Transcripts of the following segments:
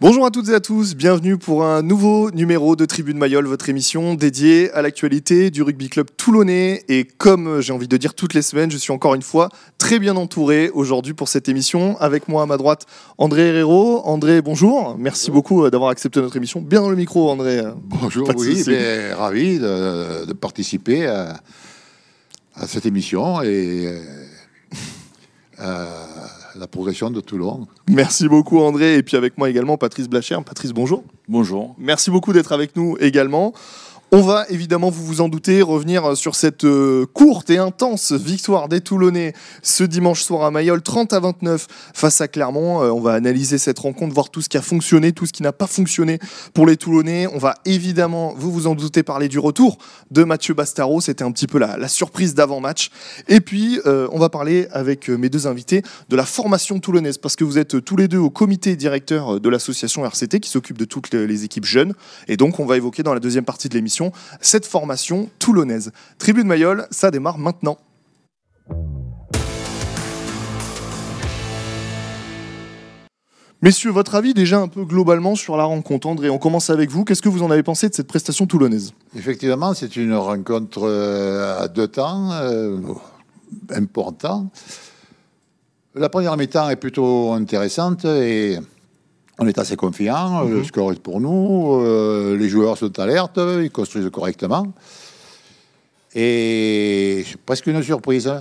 Bonjour à toutes et à tous, bienvenue pour un nouveau numéro de Tribune Mayol, votre émission dédiée à l'actualité du rugby club toulonnais. Et comme j'ai envie de dire toutes les semaines, je suis encore une fois très bien entouré aujourd'hui pour cette émission. Avec moi à ma droite, André Herrero. André, bonjour, merci beaucoup euh, d'avoir accepté notre émission. Bien dans le micro, André. Bonjour, oui, mais ravi de, participer à, cette émission et euh, la progression de Toulon. Merci beaucoup André, et puis avec moi également Patrice Blacher. Patrice, bonjour. Bonjour. Merci beaucoup d'être avec nous également. On va évidemment, vous vous en doutez, revenir sur cette euh, courte et intense victoire des Toulonnais ce dimanche soir à Mayol, 30 à 29 face à Clermont. Euh, on va analyser cette rencontre, voir tout ce qui a fonctionné, tout ce qui n'a pas fonctionné pour les Toulonnais. On va évidemment, vous vous en doutez, parler du retour de Mathieu Bastaro. C'était un petit peu la, surprise d'avant-match. Et puis, euh, on va parler avec mes deux invités de la formation toulonnaise, parce que vous êtes tous les deux au comité directeur de l'association RCT qui s'occupe de toutes les équipes jeunes. Et donc, on va évoquer dans la deuxième partie de l'émission cette formation toulonnaise. Tribune Mayol, ça démarre maintenant. Messieurs, votre avis déjà un peu globalement sur la rencontre. André, on commence avec vous. Qu'est-ce que vous en avez pensé de cette prestation toulonnaise? Effectivement, c'est une rencontre euh, à deux temps euh, important. La première mi-temps est plutôt intéressante et on est assez confiant, le mhm. score est pour nous, euh, les joueurs sont alertes, ils construisent correctement. Et c'est presque une surprise.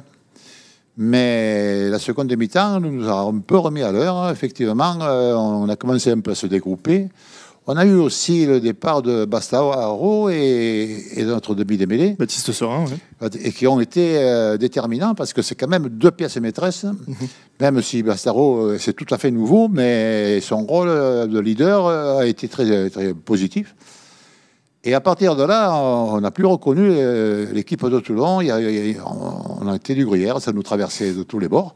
Mais la seconde mi-temps nous a un peu remis à l'heure. Effectivement, euh, on a commencé un peu à se dégrouper. On a eu aussi le départ de Bastaro et, et de notre demi-démêlé. Baptiste Serin, oui. Et qui ont été euh, déterminants parce que c'est quand même deux pièces maîtresses. Mhm. Même si Bastaro, euh, c'est tout à fait nouveau, mais son rôle euh, de leader a été très, très positif. Et à partir de là, on n'a plus reconnu l'équipe de Toulon. Il y a, on a été du gruyère, ça nous traversait de tous les bords.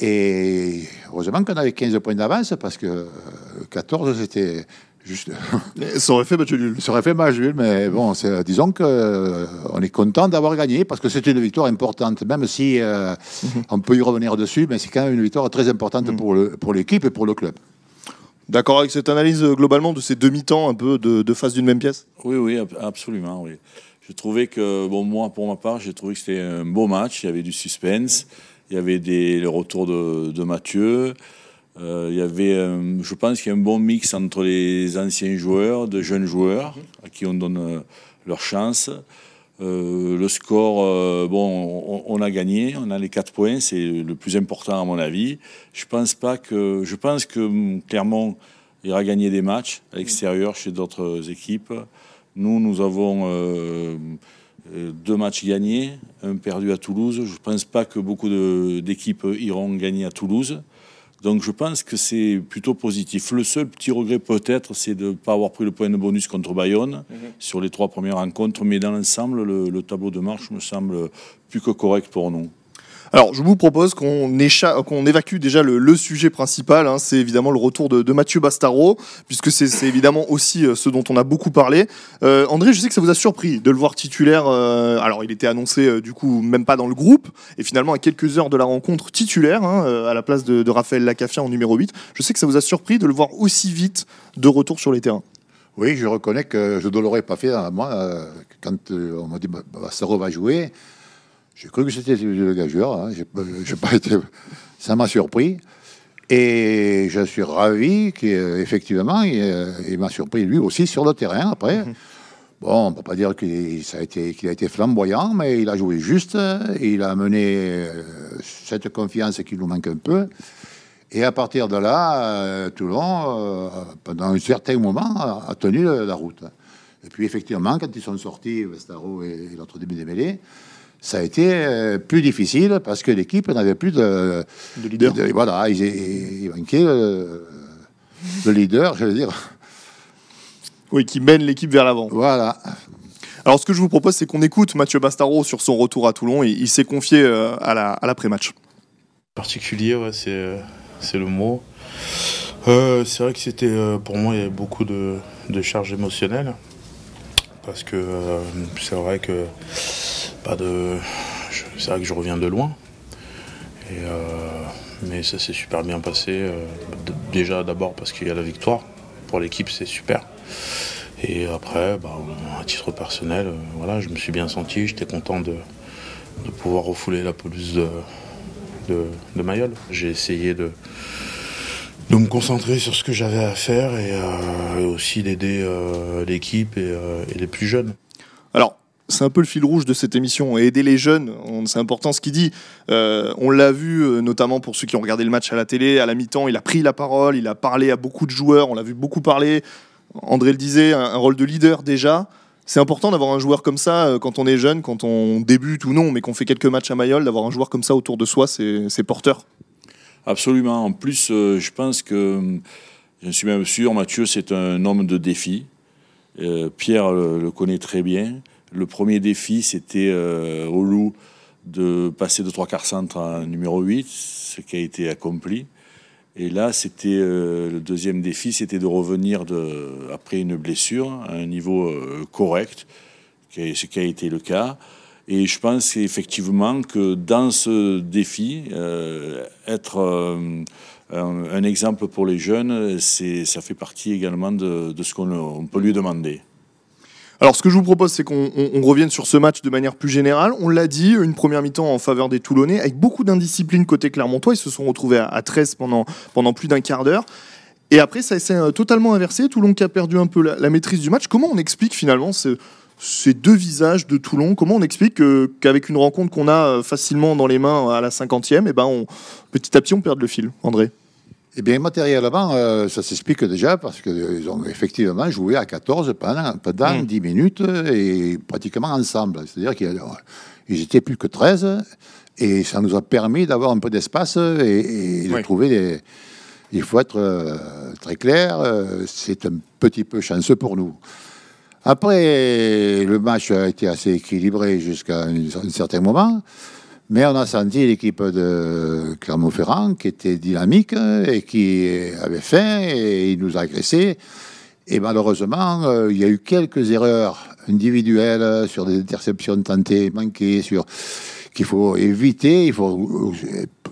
Et heureusement qu'on avait 15 points d'avance parce que 14, c'était juste. Ça aurait fait match nul. Ça aurait fait match nul, mais bon, disons qu'on euh, est content d'avoir gagné parce que c'était une victoire importante, même si euh, mhm. on peut y revenir dessus, mais c'est quand même une victoire très importante mhm. pour, pour l'équipe et pour le club. D'accord avec cette analyse euh, globalement de ces demi-temps un peu de, de face d'une même pièce? Oui, oui, absolument, oui. Je trouvais que, bon, moi, pour ma part, j'ai trouvé que c'était un beau match, il y avait du suspense. Il y avait des, le retour de, Mathieu. Euh, il y avait, je pense qu'il y a un bon mix entre les anciens joueurs, de jeunes joueurs, à qui on donne euh, leur chance. Euh, le score, bon, on, a gagné, on a les 4 points, c'est le plus important à mon avis. Je pense pas que, je pense que hum, Clermont ira gagner des matchs à l'extérieur chez d'autres équipes. Nous, nous avons euh, deux matchs gagnés, un perdu à Toulouse. Je ne pense pas que beaucoup d'équipes iront gagner à Toulouse. Donc je pense que c'est plutôt positif. Le seul petit regret peut-être, c'est de ne pas avoir pris le point de bonus contre Bayonne mhm. sur les trois premières rencontres. Mais dans l'ensemble, le, tableau de marche me semble plus que correct pour nous. Alors, je vous propose qu'on évacue déjà le, sujet principal. Hein. c'est évidemment le retour de, Mathieu Bastaro, puisque c'est évidemment aussi euh, ce dont on a beaucoup parlé. Euh, André, je sais que ça vous a surpris de le voir titulaire. Euh, alors, il était annoncé du coup même pas dans le groupe, et finalement à quelques heures de la rencontre titulaire, hein, à la place de, Raphaël Lacafia en numéro 8. Je sais que ça vous a surpris de le voir aussi vite de retour sur les terrains. Oui, je reconnais que je ne l'aurais pas fait, moi, quand on m'a dit Bastaro va jouer. J'ai cru que c'était le gageur. Hein. Pas été. Ça m'a surpris. Et je suis ravi qu'effectivement, il, il m'a surpris lui aussi sur le terrain après. Mhm. Bon, on ne peut pas dire qu'il a, été, a été flamboyant, mais il a joué juste. il a amené euh, cette confiance qui nous manque un peu. Et à partir de là, euh, Toulon, euh, pendant un certain moment, a, tenu la, route. Et puis effectivement, quand ils sont sortis, Vestaro et, l'autre des mêlées, ça a été euh, plus difficile parce que l'équipe n'avait plus de, de leader. voilà, ils, manquaient le, leader, je veux dire. Oui, qui mène l'équipe vers l'avant. Voilà. Alors, ce que je vous propose, c'est qu'on écoute Mathieu Bastaro sur son retour à Toulon. Il s'est confié euh, à l'après-match. Particulier, ouais, c'est le mot. Euh, c'est vrai que c'était, pour moi, il y avait beaucoup de, de charges émotionnelles. Parce que c'est vrai que pas de. C'est vrai que je reviens de loin. Et euh, mais ça s'est super bien passé. déjà d'abord parce qu'il y a la victoire. Pour l'équipe, c'est super. Et après, bah, à titre personnel, voilà, je me suis bien senti, j'étais content de, pouvoir refouler la pelouse de, de, Mayol. J'ai essayé de, de me concentrer sur ce que j'avais à faire et, euh, aussi d'aider euh, l'équipe euh, et, les plus jeunes. Alors, c'est un peu le fil rouge de cette émission. aider les jeunes, c'est important ce qu'il dit. on l'a vu, notamment pour ceux qui ont regardé le match à la télé, à la mi-temps, il a pris la parole, il a parlé à beaucoup de joueurs, on l'a vu beaucoup parler. André le disait, un, rôle de leader déjà. C'est important d'avoir un joueur comme ça quand on est jeune, quand on débute ou non, mais qu'on fait quelques matchs à Mayol, d'avoir un joueur comme ça autour de soi, c'est porteur. Absolument. En plus, euh, je pense que, je suis même sûr, Mathieu, c'est un homme de défi. Euh, Pierre le, connaît très bien. Le premier défi, c'était euh, au Loup de passer de trois quarts centre à numéro 8, ce qui a été accompli. Et là, c'était le deuxième défi, c'était de revenir après une blessure à un niveau correct, ce qui a été le cas. Et je pense effectivement que dans ce défi, euh, être euh, un, exemple pour les jeunes, ça fait partie également de, ce qu'on peut lui demander. Alors, ce que je vous propose, c'est qu'on revienne sur ce match de manière plus générale. On l'a dit, une première mi-temps en faveur des Toulonnais, avec beaucoup d'indiscipline côté Clermontois. Ils se sont retrouvés à, 13 pendant, pendant plus d'un quart d'heure. Et après, ça s'est euh, totalement inversé. Toulon qui a perdu un peu la, maîtrise du match. Comment on explique finalement ce, ces deux visages de Toulon? Comment on explique qu'avec une rencontre qu'on a euh, facilement dans les mains à la 50e, et eh ben on, petit à petit on perd le fil, André? Eh bien, matériellement, euh, ça s'explique déjà parce qu'ils ont effectivement joué à 14 pendant, pendant 10 hmm. minutes et pratiquement ensemble. C'est-à-dire qu'ils étaient plus que 13 et ça nous a permis d'avoir un peu d'espace et, de trouver des. Il faut être euh, très clair, c'est un petit peu chanceux pour nous. Après, le match a été assez équilibré jusqu'à un, certain moment, mais on a senti l'équipe de Clermont-Ferrand qui était dynamique et qui avait faim et il nous a agressés. Et malheureusement, euh, il y a eu quelques erreurs individuelles sur des interceptions tentées, manquées, sur qu'il faut éviter, il faut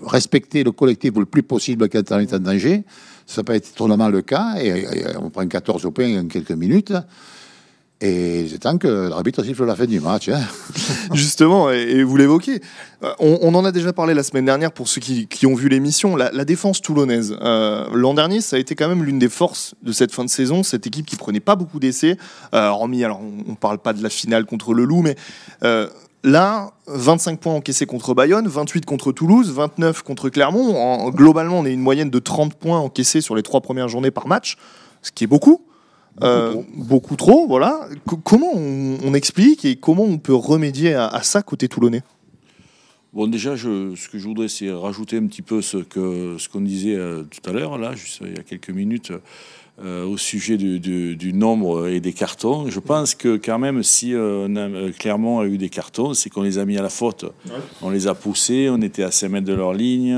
respecter le collectif le plus possible quand on est en danger. Ça n'a pas été totalement le cas, et, on prend 14 points en quelques minutes. Et c'est temps que l'arbitre siffle la fin du match. Hein. Justement, et, vous l'évoquez, euh, on, en a déjà parlé la semaine dernière pour ceux qui, ont vu l'émission, la, défense toulonnaise. Euh, l'an dernier, ça a été quand même l'une des forces de cette fin de saison, cette équipe qui prenait pas beaucoup d'essais, euh, hormis, alors on ne parle pas de la finale contre le Loup, mais là, 25 points encaissés contre Bayonne, 28 contre Toulouse, 29 contre Clermont. globalement, on est une moyenne de 30 points encaissés sur les trois premières journées par match, ce qui est beaucoup. Euh, beaucoup, trop. voilà. comment on, explique et comment on peut remédier à, ça côté toulonnais? Bon, déjà, je, ce que je voudrais, c'est rajouter un petit peu ce que ce qu'on disait euh, tout à l'heure, là, juste il y a quelques minutes. Euh, au sujet du, nombre et des cartons. Je pense que quand même, si euh, euh, Clermont a eu des cartons, c'est qu'on les a mis à la faute. On les a poussés, on était à 5 mètres de leur ligne,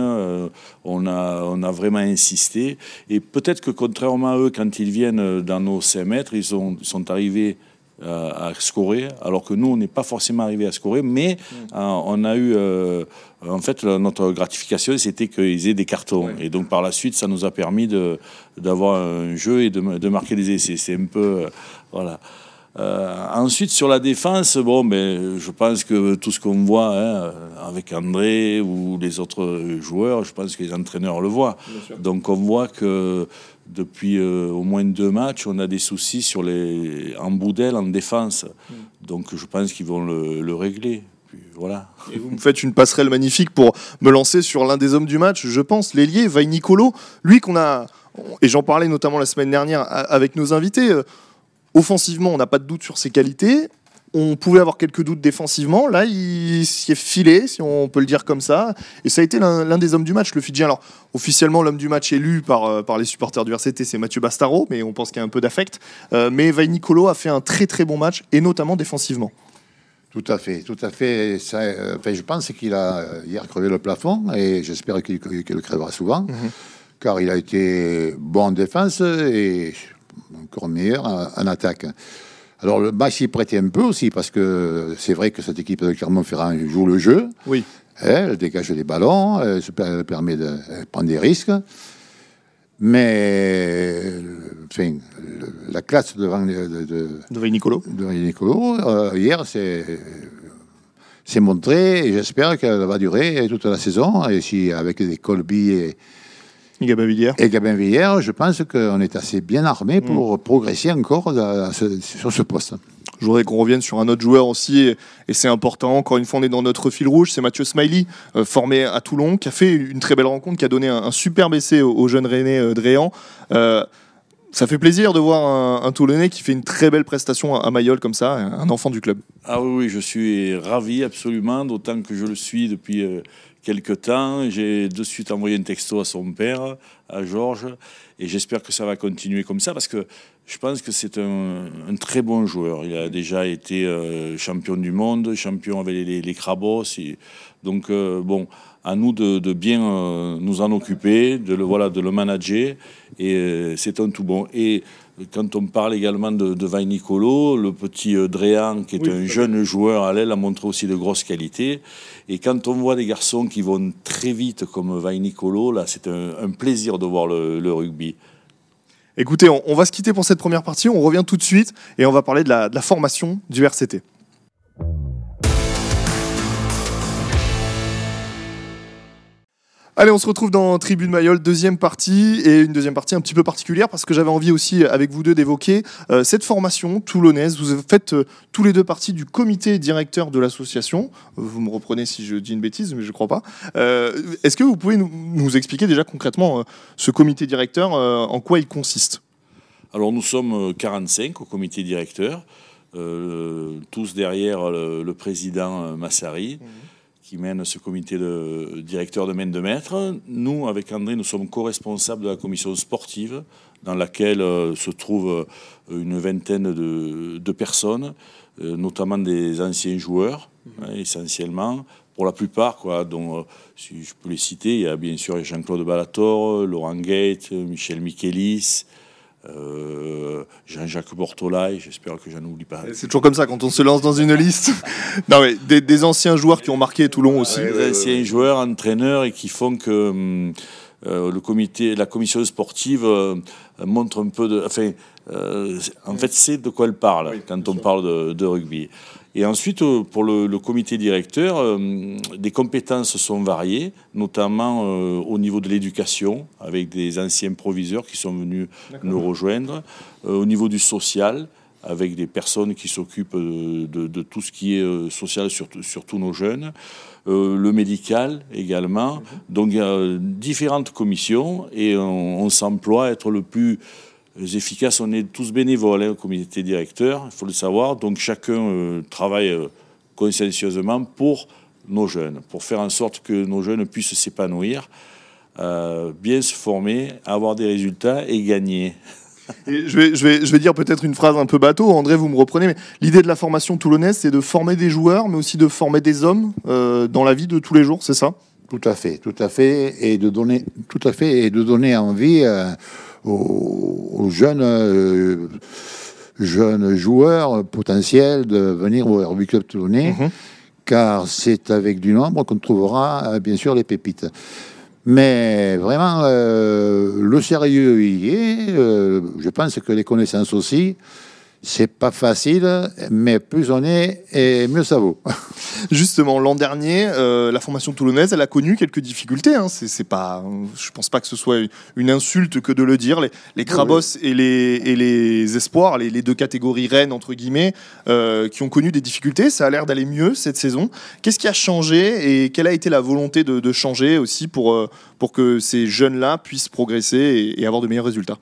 on, a, on a vraiment insisté. Et peut-être que contrairement à eux, quand ils viennent dans nos 5 mètres, ils sont arrivés à scorer, alors que nous, on n'est pas forcément arrivé à scorer, mais mm. on a eu, en fait, notre gratification, c'était qu'ils aient des cartons. Et donc, par la suite, ça nous a permis d'avoir un jeu et de, de marquer des essais. C'est un peu, voilà. Euh, ensuite, sur la défense, bon, ben, je pense que tout ce qu'on voit hein, avec André ou les autres joueurs, je pense que les entraîneurs le voient. Donc, on voit que depuis euh, au moins deux matchs, on a des soucis sur les, en boudel, en défense. Mm. Donc je pense qu'ils vont le, régler. voilà. Et vous me faites une passerelle magnifique pour me lancer sur l'un des hommes du match, je pense, l'ailier, Vaille Nicolo. Lui qu'on a, et j'en parlais notamment la semaine dernière avec nos invités, euh, offensivement, on n'a pas de doute sur ses qualités on pouvait avoir quelques doutes défensivement. Là, il s'y est filé, si on peut le dire comme ça. Et ça a été l'un des hommes du match, le Fidjien. Alors, officiellement, l'homme du match élu par, euh, par les supporters du RCT, c'est Mathieu Bastaro, mais on pense qu'il y a un peu d'affect. Euh, mais Vaille Nicolo a fait un très très bon match, et notamment défensivement. Tout à fait, tout à fait. Ça, euh, je pense qu'il a hier crevé le plafond, et j'espère qu'il le crèvera souvent, mhm. car il a été bon en défense et encore meilleur en attaque. Alors le match y prêtait un peu aussi parce que c'est vrai que cette équipe de Clermont-Ferrand joue le jeu. Oui. Hein, elle dégage des ballons, elle se permet de elle prend des risques. Mais enfin, la classe devant de, Nicolo. de Nicolo, euh, hier, c'est c'est montré et j'espère qu'elle va durer toute la saison. Et si avec des Colby et, Gabin Villiers. et Gabin Villiers, je pense qu'on est assez bien armé pour progresser encore ce- sur ce poste. Je voudrais qu'on revienne sur un autre joueur aussi, et, et c'est important. Encore une fois, on est dans notre fil rouge. C'est Mathieu Smiley, euh, formé à Toulon, qui a fait une très belle rencontre, qui a donné un, un superbe essai au, au jeune René euh, Dréan. Euh, ça fait plaisir de voir un, un Toulonnais qui fait une très belle prestation à, à Mayol comme ça, un enfant du club. Ah oui, oui, je suis ravi absolument, d'autant que je le suis depuis euh, quelque temps. J'ai de suite envoyé un texto à son père, à Georges, et j'espère que ça va continuer comme ça parce que je pense que c'est un, très bon joueur. Il a déjà été euh, champion du monde, champion avec les, les Crabos. donc, euh, bon, à nous de, bien euh, nous en occuper, de le, voilà, de le manager, et c'est un tout bon. Quand on parle également de, de Vain Nicolo, le petit euh, Dréan, qui est Oui, un jeune joueur à l'aile, a montré aussi de grosses qualités. Et quand on voit des garçons qui vont très vite comme Vain Nicolo, là, c'est un, un plaisir de voir le, le rugby. Écoutez, on, on va se quitter pour cette première partie. On revient tout de suite et on va parler de la, de la formation du RCT. Allez, on se retrouve dans Tribune Mayol, deuxième partie, et une deuxième partie un petit peu particulière parce que j'avais envie aussi, avec vous deux, d'évoquer euh, cette formation toulonnaise. Vous faites euh, tous les deux partie du comité directeur de l'association. Vous me reprenez si je dis une bêtise, mais je ne crois pas. Euh, Est-ce que vous pouvez nous, nous expliquer déjà concrètement euh, ce comité directeur, euh, en quoi il consiste? Alors nous sommes euh, 45 au comité directeur, euh, tous derrière le, le président euh, Massari, qui mène ce comité de directeur de main de maître. Nous, avec André, nous sommes co-responsables de la commission sportive, dans laquelle euh, se trouvent euh, une vingtaine de, de personnes, euh, notamment des anciens joueurs, hein, essentiellement, pour la plupart, quoi, euh, si je peux les citer, il y a bien sûr Jean-Claude Balator, Laurent Gate, Michel Michelis, euh, Jean-Jacques Bortolai, j'espère que j'en oublie pas. C'est toujours comme ça quand on se lance dans une liste. non, mais des, des anciens joueurs qui ont marqué Toulon aussi. Des anciens joueurs, entraîneurs et qui font que hum, euh, le comité, la commission sportive euh, montre un peu de. Enfin, euh, en fait, c'est de quoi elle parle Oui, quand on sûr. parle de, de rugby. Et ensuite, euh, pour le, le comité directeur, euh, des compétences sont variées, notamment euh, au niveau de l'éducation, avec des anciens proviseurs qui sont venus nous rejoindre, Euh, au niveau du social, avec des personnes qui s'occupent de, de tout ce qui est social, surtout, surtout nos jeunes, le médical également. Donc il y a différentes commissions et on, on s'emploie à être le plus efficace. On est tous bénévoles hein, au comité directeur, il faut le savoir. Donc chacun euh, travaille euh, consciencieusement pour nos jeunes, pour faire en sorte que nos jeunes puissent s'épanouir, euh, bien se former, avoir des résultats et gagner. Et je, vais, je, vais, je vais dire peut-être une phrase un peu bateau, André, vous me reprenez, mais l'idée de la formation toulonnaise, c'est de former des joueurs, mais aussi de former des hommes euh, dans la vie de tous les jours, c'est ça? Tout à fait, tout à fait, et de donner, tout à fait, et de donner envie euh, aux, aux jeunes, euh, jeunes joueurs potentiels de venir au Rugby Club Toulonnais, Mhm. car c'est avec du nombre qu'on trouvera euh, bien sûr les pépites. Mais vraiment, euh, le sérieux y est. euh, je pense que les connaissances aussi. C'est pas facile, mais plus on est, et mieux ça vaut. Justement, l'an dernier, euh, la formation toulonnaise, elle a connu quelques difficultés. Hein. C'est, pas, je pense pas que ce soit une insulte que de le dire. Les, les Crabos et, les, et les Espoirs, les, les deux catégories reines, entre guillemets, euh, qui ont connu des difficultés. Ça a l'air d'aller mieux cette saison. Qu'est-ce qui a changé et quelle a été la volonté de, de changer aussi pour, euh, pour que ces jeunes-là puissent progresser et, et avoir de meilleurs résultats?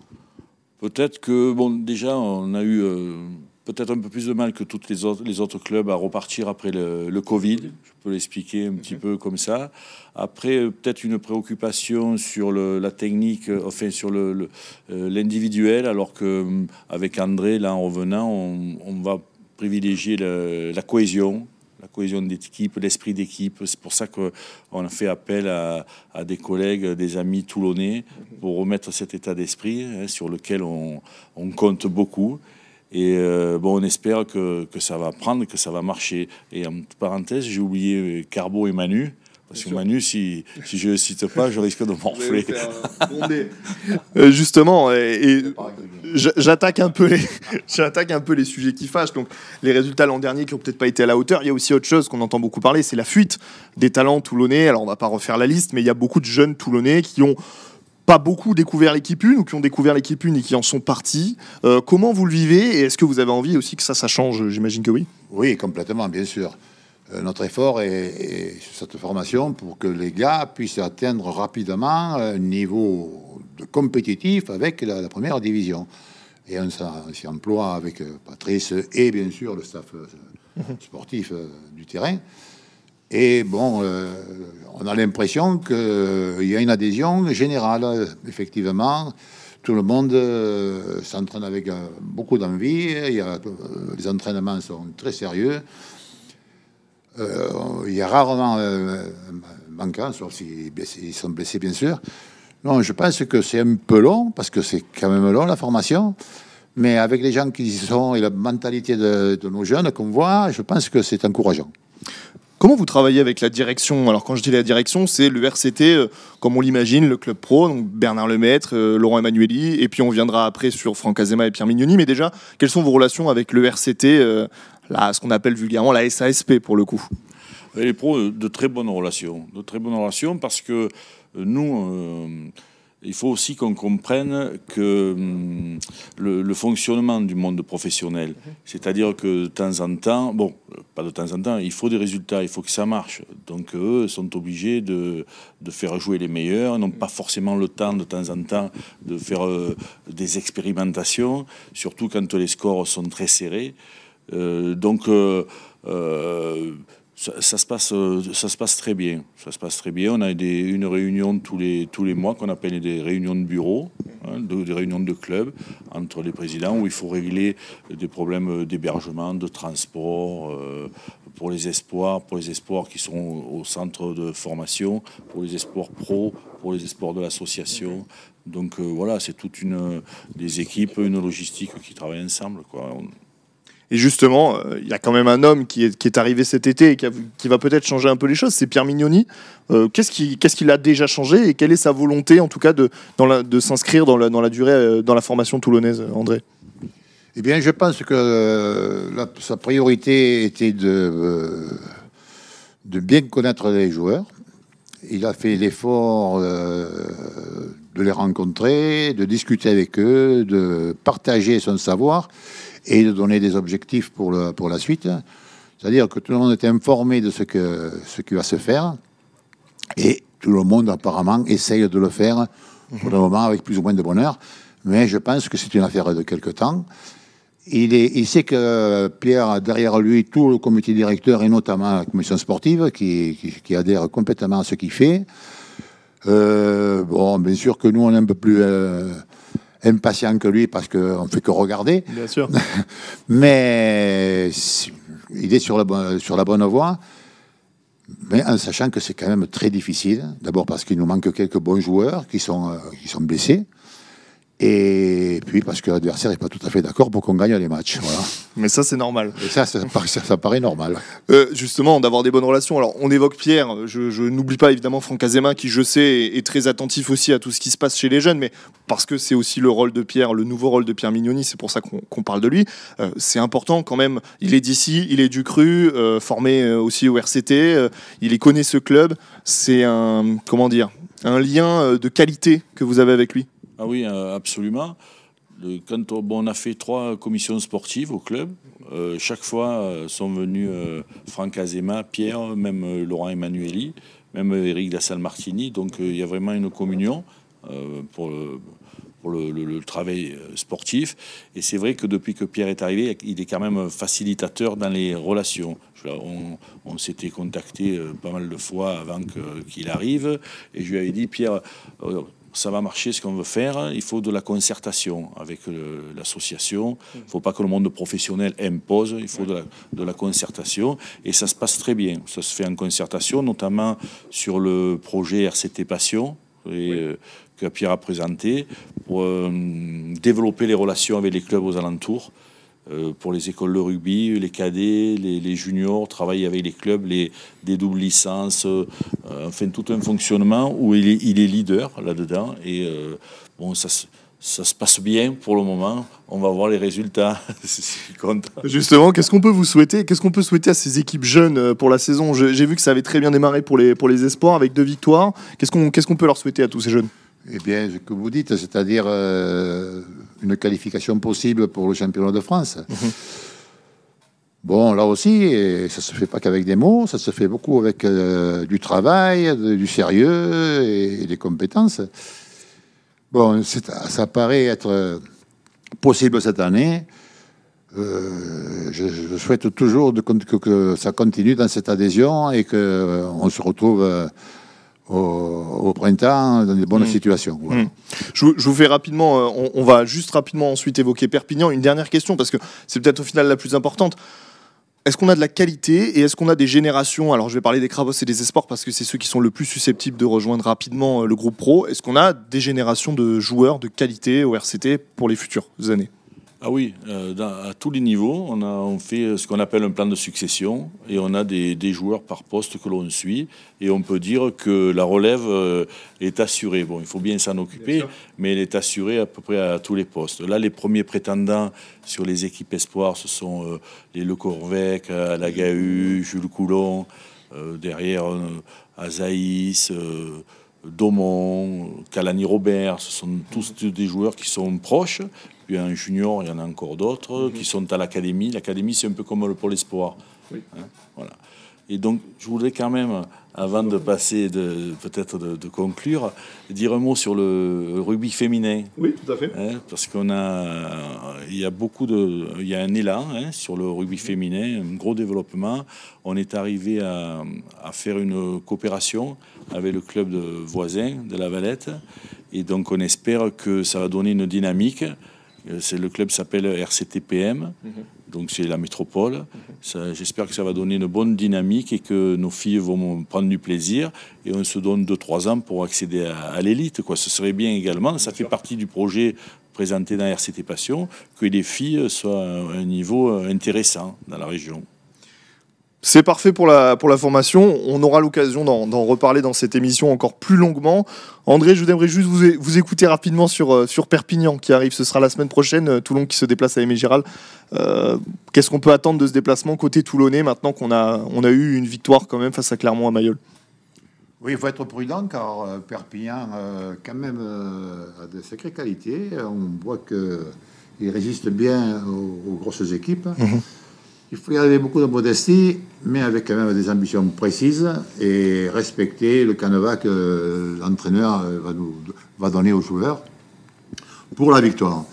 Peut-être que, bon, déjà, on a eu euh, peut-être un peu plus de mal que tous les autres, les autres clubs à repartir après le, Covid. Je peux l'expliquer un petit peu comme ça. Après, euh, peut-être une préoccupation sur la technique, euh, enfin, sur le- le, l'individuel, alors que euh, avec André, là, en revenant, on, va privilégier la cohésion, la cohésion d'équipe, l'esprit d'équipe. C'est pour ça qu'on a fait appel à, des collègues, des amis toulonnais pour remettre cet état d'esprit hein, sur lequel on, on compte beaucoup. Et euh, bon, on espère que, que, ça va prendre, que ça va marcher. Et en parenthèse, j'ai oublié Carbo et Manu. Parce que Manu, si, si je ne le cite pas, je risque de morfler. Euh, justement, et, j'attaque un, peu les, j'attaque un peu les sujets qui fâchent. Donc, les résultats l'an dernier qui n'ont peut-être pas été à la hauteur. Il y a aussi autre chose qu'on entend beaucoup parler, c'est la fuite des talents toulonnais. Alors, on ne va pas refaire la liste, mais il y a beaucoup de jeunes toulonnais qui ont pas beaucoup découvert l'équipe 1 ou qui ont découvert l'équipe 1 et qui en sont partis. Euh, comment vous le vivez et est-ce que vous avez envie aussi que ça, ça change? J'imagine que oui. Oui, complètement, bien sûr. Euh, notre effort est, sur cette formation pour que les gars puissent atteindre rapidement un niveau de compétitif avec la, première division. Et on s'y emploie avec euh, Patrice et bien sûr le staff mhm. sportif du terrain. Et bon, euh, on a l'impression qu'il y a une adhésion générale, effectivement. Tout le monde euh, s'entraîne avec euh, beaucoup d'envie. les entraînements sont très sérieux. Il y a rarement un manquant, sauf s'ils sont blessés, bien sûr. Non, je pense que c'est un peu long, parce que c'est quand même long la formation. Mais avec les gens qui y sont et la mentalité de nos jeunes qu'on voit, je pense que c'est encourageant. Comment vous travaillez avec la direction? Alors quand je dis la direction, c'est le RCT, euh, comme on l'imagine, le club pro, donc Bernard Lemaître, euh, Laurent Emmanueli, et puis on viendra après sur Franck Azema et Pierre Mignoni. Mais déjà, quelles sont vos relations avec le RCT, euh, là, ce qu'on appelle vulgairement la SASP pour le coup Les pros, de très bonnes relations, de très bonnes relations parce que nous il faut aussi qu'on comprenne que hum, le, fonctionnement du monde professionnel, c'est-à-dire que de temps en temps, bon, pas de temps en temps, il faut des résultats, il faut que ça marche. Donc eux sont obligés de, faire jouer les meilleurs, n'ont pas forcément le temps de temps en temps de faire euh, des expérimentations, surtout quand les scores sont très serrés. Euh, donc euh, ça, se passe, euh, ça se passe très bien. Ça se passe très bien. On a une réunion tous les, tous les mois qu'on appelle des réunions de bureau, hein, des réunions de club entre les présidents où il faut régler des problèmes d'hébergement, de transport, euh, pour les espoirs, pour les espoirs qui sont au centre de formation, pour les espoirs pro, pour les espoirs de l'association. Donc euh, voilà, c'est toute une des équipes, une logistique qui travaillent ensemble. Et justement, euh, il y a quand même un homme qui est, qui est arrivé cet été et qui, va peut-être changer un peu les choses, c'est Pierre Mignoni. Euh, qu'est-ce qu'il qu a déjà changé et quelle est sa volonté, en tout cas, de, de s'inscrire dans la, dans la durée, euh, dans la formation toulonnaise, André? Eh bien, je pense que sa priorité était de, de bien connaître les joueurs. Il a fait l'effort de les rencontrer, de discuter avec eux, de partager son savoir et de donner des objectifs pour, pour la suite. C'est-à-dire que tout le monde est informé de ce, que, ce qui va se faire et tout le monde apparemment essaye de le faire pour le moment avec plus ou moins de bonheur. Mais je pense que c'est une affaire de quelque temps. Il, est, il sait que Pierre a derrière lui tout le comité directeur et notamment la commission sportive qui, qui, adhère complètement à ce qu'il fait. Euh, bon, bien sûr que nous, on est un peu plus euh, impatient que lui parce qu'on ne fait que regarder. Bien sûr. Mais il est sur la, sur la bonne voie. Mais en sachant que c'est quand même très difficile. D'abord parce qu'il nous manque quelques bons joueurs qui sont, euh, qui sont blessés. Et puis parce que l'adversaire n'est pas tout à fait d'accord pour qu'on gagne les matchs. Voilà. Mais ça, c'est normal. Et ça, ça, ça, paraît normal. Euh, justement, d'avoir des bonnes relations. Alors, on évoque Pierre. Je, n'oublie pas évidemment Franck Azema, qui, je sais, est, très attentif aussi à tout ce qui se passe chez les jeunes. Mais parce que c'est aussi le rôle de Pierre, le nouveau rôle de Pierre Mignoni, c'est pour ça qu'on parle de lui. Euh, c'est important quand même. Il est d'ici, il est du cru, euh, formé aussi au RCT. il connaît ce club. C'est un, comment dire, un lien de qualité que vous avez avec lui. Ah oui, euh, absolument. on, a fait trois commissions sportives au club, euh, chaque fois euh, sont venus Franck Azema, Pierre, même Laurent Emmanueli, même Eric Dassal Martini. Donc il y a vraiment une communion pour, le, travail sportif. Et c'est vrai que depuis que Pierre est arrivé, il est quand même facilitateur dans les relations. On, on s'était contacté pas mal de fois avant qu'il arrive. Et je lui avais dit, Pierre, ça va marcher ce qu'on veut faire, il faut de la concertation avec l'association. Il ne faut pas que le monde professionnel impose, il faut de la, concertation. Et ça se passe très bien. Ça se fait en concertation, notamment sur le projet RCT Passion. Euh, que Pierre a présenté pour euh, développer les relations avec les clubs aux alentours. Euh, pour les écoles de rugby, les cadets, les, juniors, travailler avec les clubs, les, des doubles licences, euh, enfin tout un fonctionnement où il est, leader là-dedans. Et euh, bon, ça, ça se passe bien pour le moment. On va voir les résultats. Justement, qu'est-ce qu'on peut vous souhaiter Qu'est-ce qu'on peut souhaiter à ces équipes jeunes pour la saison? J'ai vu que ça avait très bien démarré pour les, pour les espoirs avec deux victoires. Qu'est-ce qu'on qu'est-ce qu'on peut leur souhaiter à tous ces jeunes? Eh bien, ce que vous dites, c'est-à-dire une qualification possible pour le championnat de France. Mhm. Bon, là aussi, ça ne se fait pas qu'avec des mots, ça se fait beaucoup avec euh, du travail, du sérieux et, des compétences. Bon, ça paraît être possible cette année. Euh, je, souhaite toujours de, que, que, ça continue dans cette adhésion et qu'on euh, se retrouve au, printemps dans des bonnes mm. situations. Mm. Je, vous fais rapidement, euh, on, va juste rapidement ensuite évoquer Perpignan. Une dernière question, parce que c'est peut-être au final la plus importante. Est-ce qu'on a de la qualité et est-ce qu'on a des générations? Alors je vais parler des Krabos et des Esports parce que c'est ceux qui sont le plus susceptibles de rejoindre rapidement euh, le groupe pro. Est-ce qu'on a des générations de joueurs de qualité au RCT pour les futures années? Ah oui, euh, à tous les niveaux, on, a, on fait ce qu'on appelle un plan de succession et on a des, joueurs par poste que l'on suit et on peut dire que la relève euh, est assurée. Bon, il faut bien s'en occuper, mais elle est assurée à peu près à tous les postes. Là, les premiers prétendants sur les équipes espoirs, ce sont euh, les Le Corvec, Lagahu, Jules Coulon, derrière Azaïs. Daumont, Calani Robert, ce sont tous des joueurs qui sont proches, puis un junior, il y en a encore d'autres mhm. qui sont à l'académie. L'académie, c'est un peu comme le pôle espoir. Hein, voilà. Et donc, je voudrais quand même, avant de passer, de, peut-être de, conclure, dire un mot sur le rugby féminin. Oui, tout à fait. Hein, parce qu'on a, il y a beaucoup de, il y a un élan hein, sur le rugby féminin, un gros développement. On est arrivé à, à, faire une coopération avec le club de voisins de la Valette, et donc on espère que ça va donner une dynamique. Euh, c'est le club s'appelle RCTPM, mhm. Donc c'est la métropole. J'espère que ça va donner une bonne dynamique et que nos filles vont prendre du plaisir. Et on se donne 2-3 ans pour accéder à, l'élite. Ce serait bien également, ça fait partie du projet présenté dans RCT Passion, que les filles soient à un niveau intéressant dans la région. C'est parfait pour la, pour la formation. On aura l'occasion d'en reparler dans cette émission encore plus longuement. André, je voudrais juste vous, vous écouter rapidement sur, euh, sur Perpignan qui arrive. Ce sera la semaine prochaine. Euh, Toulon qui se déplace à Aimé Giral. Euh, qu'est-ce qu'on peut attendre de ce déplacement côté toulonnais maintenant qu'on a, on a eu une victoire quand même face à Clermont à Mayol? Oui, il faut être prudent car Perpignan, quand même, a de sacrées qualités. On voit qu'il résiste bien aux, grosses équipes. Mhm. Il faut y beaucoup de modestie, mais avec quand même des ambitions précises et respecter le canevas que l'entraîneur va, nous, va donner aux joueurs pour la victoire.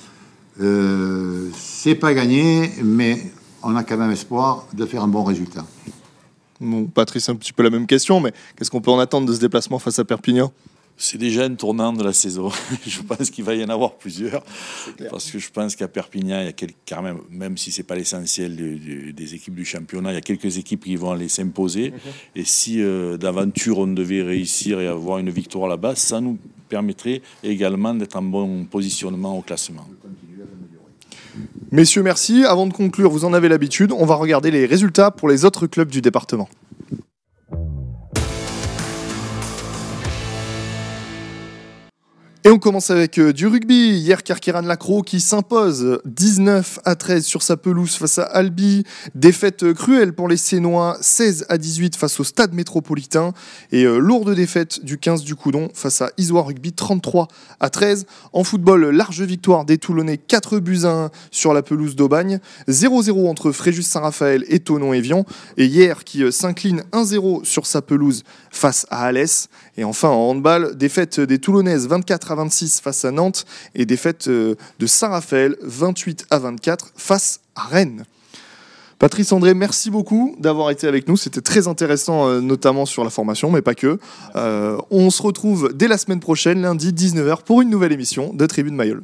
Euh, c'est pas gagné, mais on a quand même espoir de faire un bon résultat. Bon, Patrice, un petit peu la même question, mais qu'est-ce qu'on peut en attendre de ce déplacement face à Perpignan? C'est déjà un tournant de la saison. je pense qu'il va y en avoir plusieurs. Parce que je pense qu'à Perpignan, il y a quelques, quand même, même si ce n'est pas l'essentiel des équipes du championnat, il y a quelques équipes qui vont aller s'imposer. Mhm. Et si euh, d'aventure on devait réussir et avoir une victoire là-bas, ça nous permettrait également d'être en bon positionnement au classement. Messieurs, merci. Avant de conclure, vous en avez l'habitude, on va regarder les résultats pour les autres clubs du département. Et on commence avec euh, du rugby. Hier, Carqueran Lacro qui s'impose 19 à 13 sur sa pelouse face à Albi. Défaite euh, cruelle pour les Sénois, 16 à 18 face au Stade métropolitain. Et euh, lourde défaite du 15 du Coudon face à Isoire Rugby, 33 à 13. En football, large victoire des Toulonnais, 4 buts à 1 sur la pelouse d'Aubagne. 0-0 entre Fréjus Saint-Raphaël et Tonon-Évian. Et hier, qui s'incline 1-0 sur sa pelouse face à Alès. Et enfin, en handball, défaite des Toulonnaises, 24 à 26 face à Nantes et défaite euh, de Saint-Raphaël 28 à 24 face à Rennes. Patrice André, merci beaucoup d'avoir été avec nous. C'était très intéressant, euh, notamment sur la formation, mais pas que. Euh, on se retrouve dès la semaine prochaine, lundi 19h, pour une nouvelle émission de Tribune Mayol.